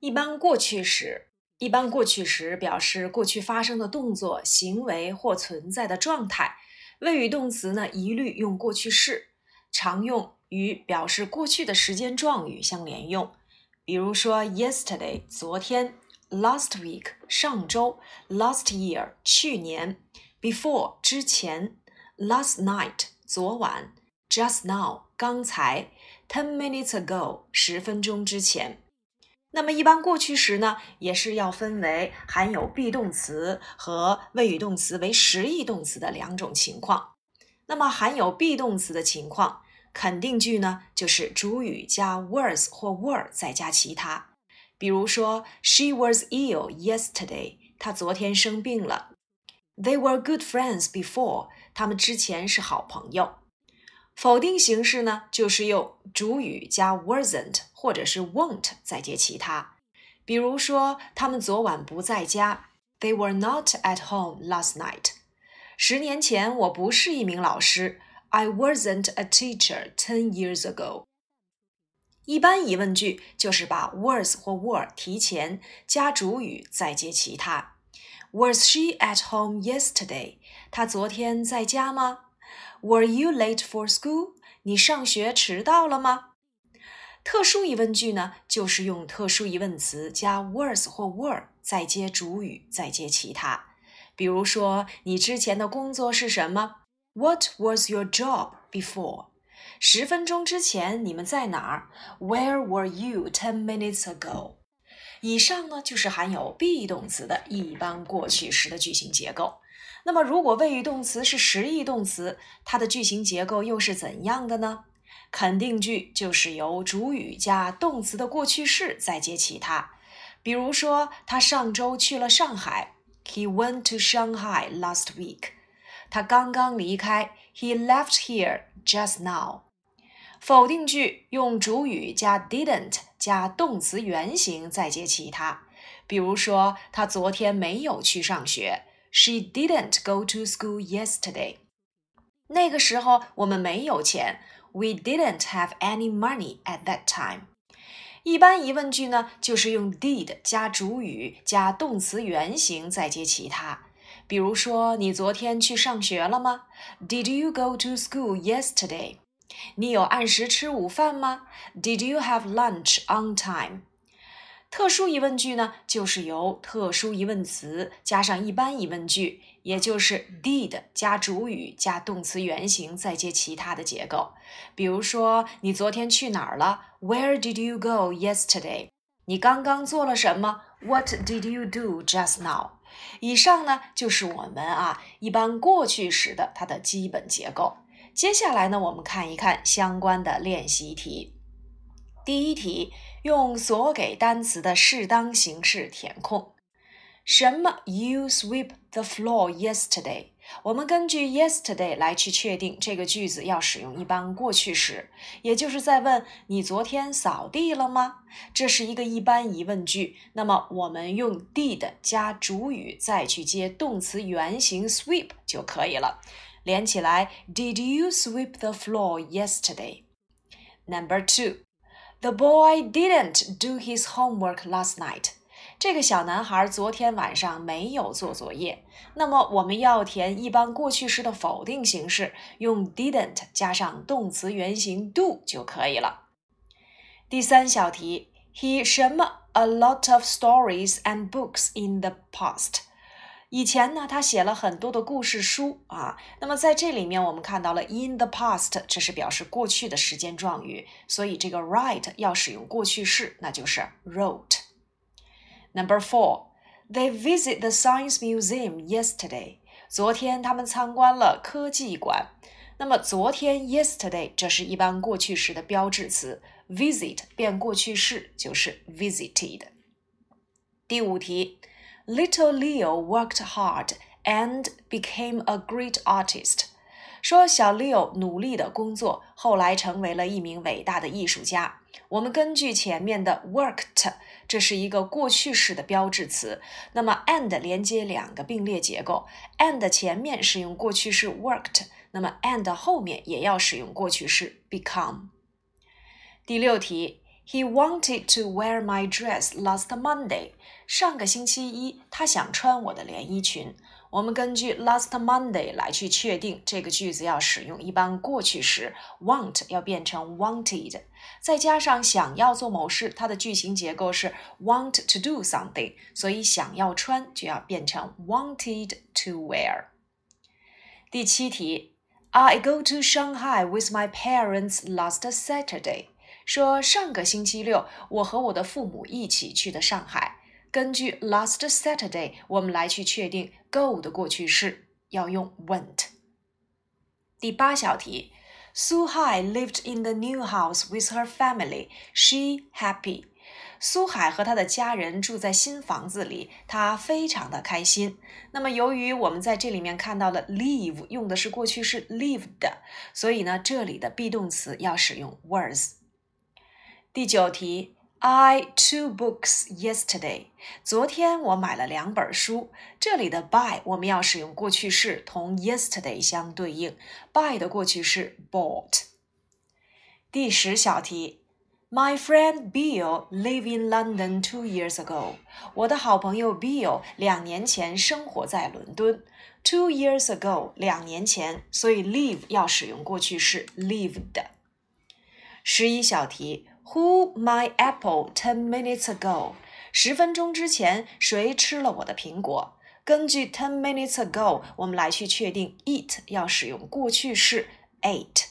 一般过去时，一般过去时表示过去发生的动作、行为或存在的状态。谓语动词呢，一律用过去式，常用与表示过去的时间状语相连用。比如说，yesterday 昨天，last week 上周，last year 去年，before 之前，last night 昨晚，just now 刚才，ten minutes ago 十分钟之前。那么，一般过去时呢，也是要分为含有 be 动词和谓语动词为实义动词的两种情况。那么，含有 be 动词的情况，肯定句呢，就是主语加 was 或 were 再加其他。比如说，She was ill yesterday，她昨天生病了。They were good friends before，他们之前是好朋友。否定形式呢，就是用主语加 wasn't 或者是 won't 再接其他。比如说，他们昨晚不在家，They were not at home last night。十年前，我不是一名老师，I wasn't a teacher ten years ago。一般疑问句就是把 was 或 were 提前，加主语再接其他。Was she at home yesterday？她昨天在家吗 ？Were you late for school？你上学迟到了吗？特殊疑问句呢，就是用特殊疑问词加 was 或 were，再接主语，再接其他。比如说，你之前的工作是什么？What was your job before？十分钟之前你们在哪儿？Where were you ten minutes ago？以上呢，就是含有 be 动词的一般过去时的句型结构。那么，如果谓语动词是实义动词，它的句型结构又是怎样的呢？肯定句就是由主语加动词的过去式再接其他。比如说，他上周去了上海，He went to Shanghai last week。他刚刚离开，He left here just now。否定句用主语加 didn't 加动词原形再接其他。比如说，他昨天没有去上学。She didn't go to school yesterday. 那个时候我们没有钱。We didn't have any money at that time. 一般疑问句呢，就是用 did 加主语加动词原形再接其他。比如说，你昨天去上学了吗？Did you go to school yesterday? 你有按时吃午饭吗？Did you have lunch on time? 特殊疑问句呢，就是由特殊疑问词加上一般疑问句，也就是 did 加主语加动词原形再接其他的结构。比如说，你昨天去哪儿了？Where did you go yesterday？你刚刚做了什么？What did you do just now？以上呢，就是我们啊一般过去时的它的基本结构。接下来呢，我们看一看相关的练习题。第一题。用所给单词的适当形式填空。什么？You sweep the floor yesterday。我们根据 yesterday 来去确定这个句子要使用一般过去时，也就是在问你昨天扫地了吗？这是一个一般疑问句。那么我们用 did 加主语再去接动词原形 sweep 就可以了。连起来，Did you sweep the floor yesterday? Number two. The boy didn't do his homework last night. 这个小男孩昨天晚上没有做作业。那么我们要填一般过去时的否定形式，用 didn't 加上动词原形 do 就可以了。第三小题，He 什么 a lot of stories and books in the past. 以前呢，他写了很多的故事书啊。那么在这里面，我们看到了 in the past，这是表示过去的时间状语，所以这个 write 要使用过去式，那就是 wrote。Number four，they visit the science museum yesterday。昨天他们参观了科技馆。那么昨天 yesterday 这是一般过去时的标志词，visit 变过去式就是 visited。第五题。Little Leo worked hard and became a great artist。说小 Leo 努力的工作，后来成为了一名伟大的艺术家。我们根据前面的 worked，这是一个过去式的标志词。那么 and 连接两个并列结构，and 前面使用过去式 worked，那么 and 后面也要使用过去式 become。第六题 He wanted to wear my dress last Monday. 上个星期一，他想穿我的连衣裙。我们根据 last Monday 来去确定这个句子要使用一般过去时，want 要变成 wanted，再加上想要做某事，它的句型结构是 want to do something，所以想要穿就要变成 wanted to wear。第七题，I go to Shanghai with my parents last Saturday. 说上个星期六，我和我的父母一起去的上海。根据 last Saturday，我们来去确定 go 的过去式要用 went。第八小题，Su Hai lived in the new house with her family. She happy. 苏海和他的家人住在新房子里，他非常的开心。那么，由于我们在这里面看到了 live 用的是过去式 lived，所以呢，这里的 be 动词要使用 was。第九题，I two books yesterday。昨天我买了两本书。这里的 buy 我们要使用过去式，同 yesterday 相对应。buy 的过去式 bought。第十小题，My friend Bill live in London two years ago。我的好朋友 Bill 两年前生活在伦敦。Two years ago，两年前，所以 live 要使用过去式 lived。十一小题。Who my apple ten minutes ago？十分钟之前谁吃了我的苹果？根据 ten minutes ago，我们来去确定 eat 要使用过去式 ate。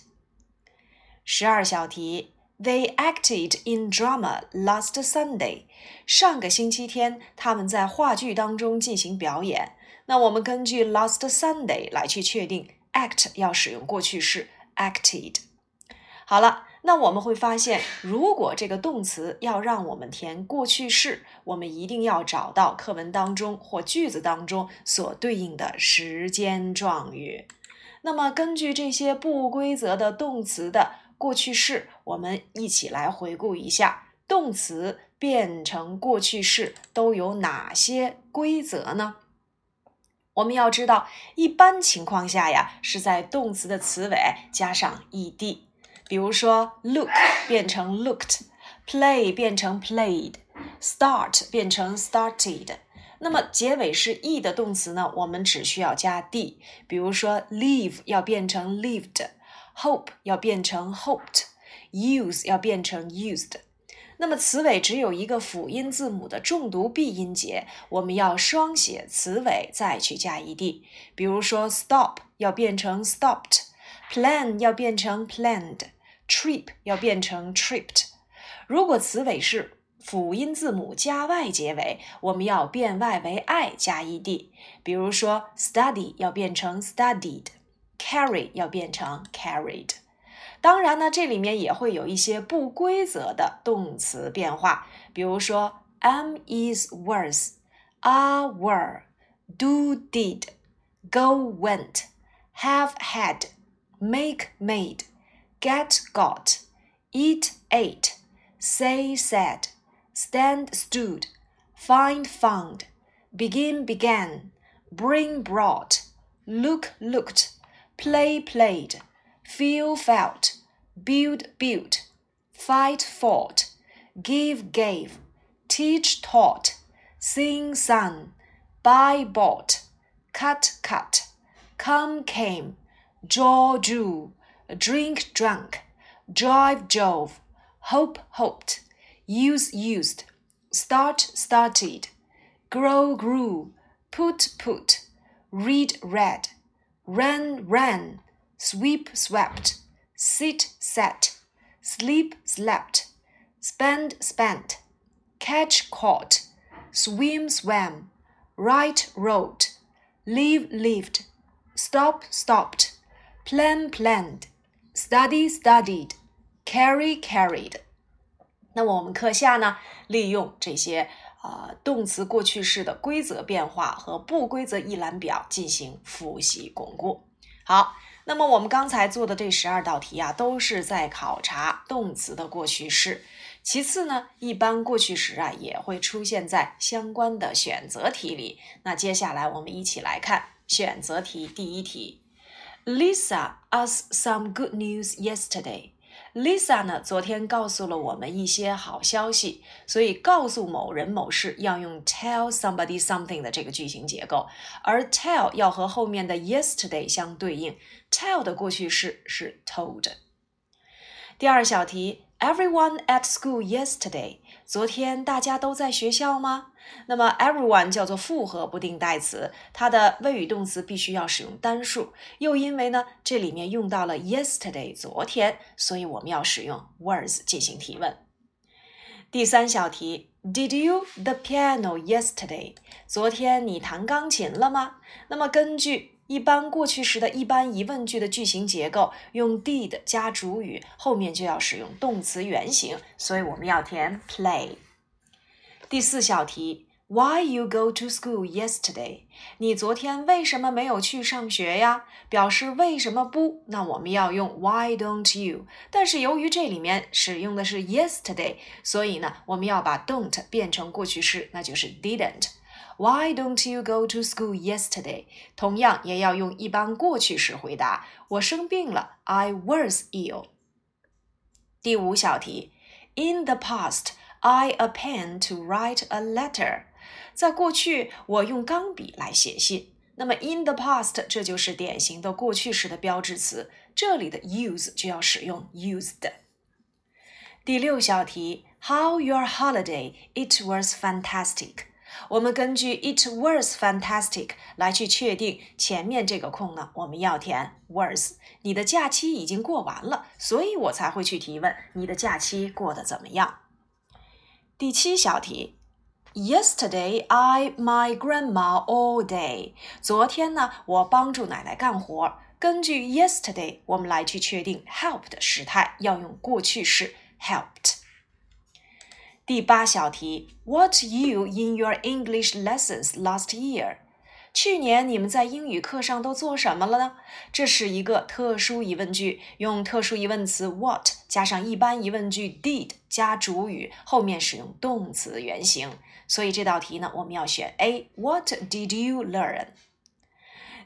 十二小题，They acted in drama last Sunday。上个星期天他们在话剧当中进行表演。那我们根据 last Sunday 来去确定 act 要使用过去式 acted。好了。那我们会发现，如果这个动词要让我们填过去式，我们一定要找到课文当中或句子当中所对应的时间状语。那么，根据这些不规则的动词的过去式，我们一起来回顾一下，动词变成过去式都有哪些规则呢？我们要知道，一般情况下呀，是在动词的词尾加上 ed。比如说，look 变成 looked，play 变成 played，start 变成 started。那么结尾是 e 的动词呢？我们只需要加 d。比如说，leave 要变成 lived，hope 要变成 hoped，use 要变成 used。那么词尾只有一个辅音字母的重读闭音节，我们要双写词尾再去加 ed。比如说，stop 要变成 stopped，plan 要变成 planned。Trip 要变成 tripped。如果词尾是辅音字母加 y 结尾，我们要变 y 为 i 加 ed。比如说，study 要变成 studied，carry 要变成 carried。当然呢，这里面也会有一些不规则的动词变化，比如说，am is was，are were，do did，go went，have had，make made。Get got, eat ate, say said, stand stood, find found, begin began, bring brought, look looked, play played, feel felt, build built, fight fought, give gave, teach taught, sing sung, buy bought, cut cut, come came, draw drew drink drunk, drive drove, hope hoped, use used, start started, grow grew, put put, read read, run ran, sweep swept, sit sat, sleep slept, spend spent, catch caught, swim swam, write wrote, live lived, stop stopped, plan planned Study studied, carry carried。那么我们课下呢，利用这些呃动词过去式的规则变化和不规则一览表进行复习巩固。好，那么我们刚才做的这十二道题啊，都是在考察动词的过去式。其次呢，一般过去时啊也会出现在相关的选择题里。那接下来我们一起来看选择题第一题。Lisa us some good news yesterday. Lisa 呢，昨天告诉了我们一些好消息，所以告诉某人某事要用 tell somebody something 的这个句型结构，而 tell 要和后面的 yesterday 相对应，tell 的过去式是 told。第二小题，Everyone at school yesterday。 昨天大家都在学校吗？那么 everyone 叫做复合不定代词，它的谓语动词必须要使用单数。又因为呢，这里面用到了 yesterday 昨天，所以我们要使用 was 进行提问。第三小题，Did you the piano yesterday？昨天你弹钢琴了吗？那么根据一般过去时的一般疑问句的句型结构，用 did 加主语，后面就要使用动词原形，所以我们要填 play。第四小题，Why you go to school yesterday？你昨天为什么没有去上学呀？表示为什么不？那我们要用 Why don't you？但是由于这里面使用的是 yesterday，所以呢，我们要把 don't 变成过去式，那就是 didn't。Why don't you go to school yesterday？同样也要用一般过去时回答。我生病了，I was ill。第五小题，In the past, I a pen to write a letter。在过去，我用钢笔来写信。那么，in the past 这就是典型的过去时的标志词，这里的 use 就要使用 used。第六小题，How your holiday? It was fantastic。 我们根据 it was fantastic 来去确定前面这个空呢，我们要填 was。你的假期已经过完了，所以我才会去提问你的假期过得怎么样。第七小题，Yesterday I my grandma all day。昨天呢，我帮助奶奶干活。根据 yesterday，我们来去确定 help 的时态，要用过去式 helped。第八小题，What you in your English lessons last year？去年你们在英语课上都做什么了呢？这是一个特殊疑问句，用特殊疑问词 what 加上一般疑问句 did 加主语，后面使用动词原形。所以这道题呢，我们要选 A。What did you learn？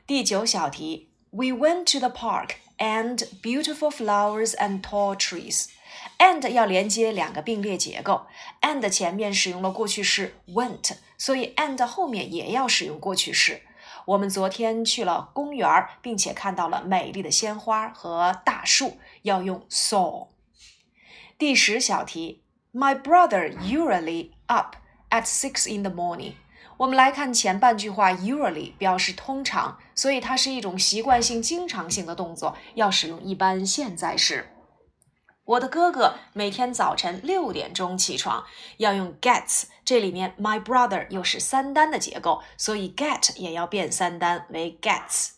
第九小题，We went to the park and beautiful flowers and tall trees。 And 要连接两个并列结构，and 前面使用了过去式 went，所以 and 后面也要使用过去式。我们昨天去了公园，并且看到了美丽的鲜花和大树，要用 saw。第十小题，My brother usually up at six in the morning。我们来看前半句话，usually 表示通常，所以它是一种习惯性、经常性的动作，要使用一般现在时。我的哥哥每天早晨六点钟起床，要用 gets。这里面 my brother 又是三单的结构，所以 get 也要变三单为 gets。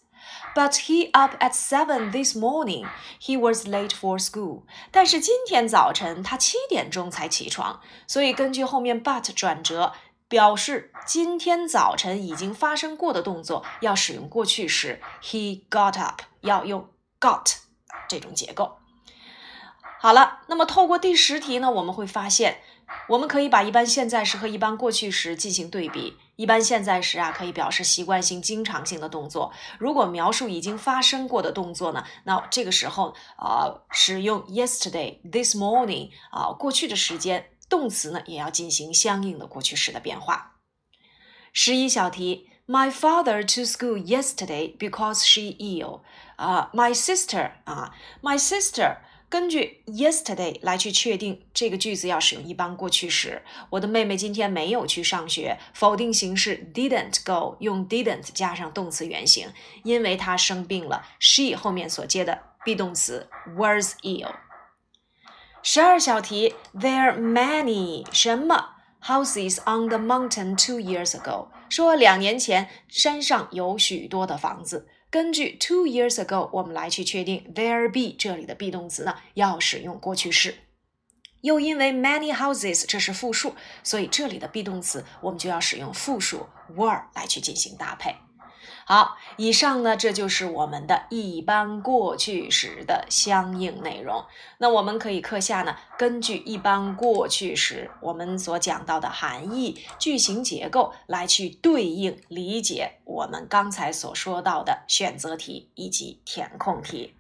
But he up at seven this morning. He was late for school. 但是今天早晨他七点钟才起床，所以根据后面 but 转折，表示今天早晨已经发生过的动作要使用过去时。He got up 要用 got 这种结构。好了，那么透过第十题呢，我们会发现，我们可以把一般现在时和一般过去时进行对比。一般现在时啊，可以表示习惯性、经常性的动作。如果描述已经发生过的动作呢，那这个时候啊，使用 yesterday、this morning 啊，过去的时间，动词呢也要进行相应的过去时的变化。十一小题，My father to school yesterday because she ill。啊，my sister 啊，my sister。根据 yesterday 来去确定这个句子要使用一般过去时。我的妹妹今天没有去上学。否定形式 didn't go，用 didn't 加上动词原形，因为她生病了。she 后面所接的 be 动词 was ill。十二小题，there many 什么 houses on the mountain two years ago？说两年前山上有许多的房子。根据 two years ago，我们来去确定 there be 这里的 be 动词呢要使用过去式。又因为 many houses 这是复数，所以这里的 be 动词我们就要使用复数 were 来去进行搭配。好，以上呢，这就是我们的一般过去时的相应内容。那我们可以课下呢，根据一般过去时我们所讲到的含义、句型结构来去对应理解我们刚才所说到的选择题以及填空题。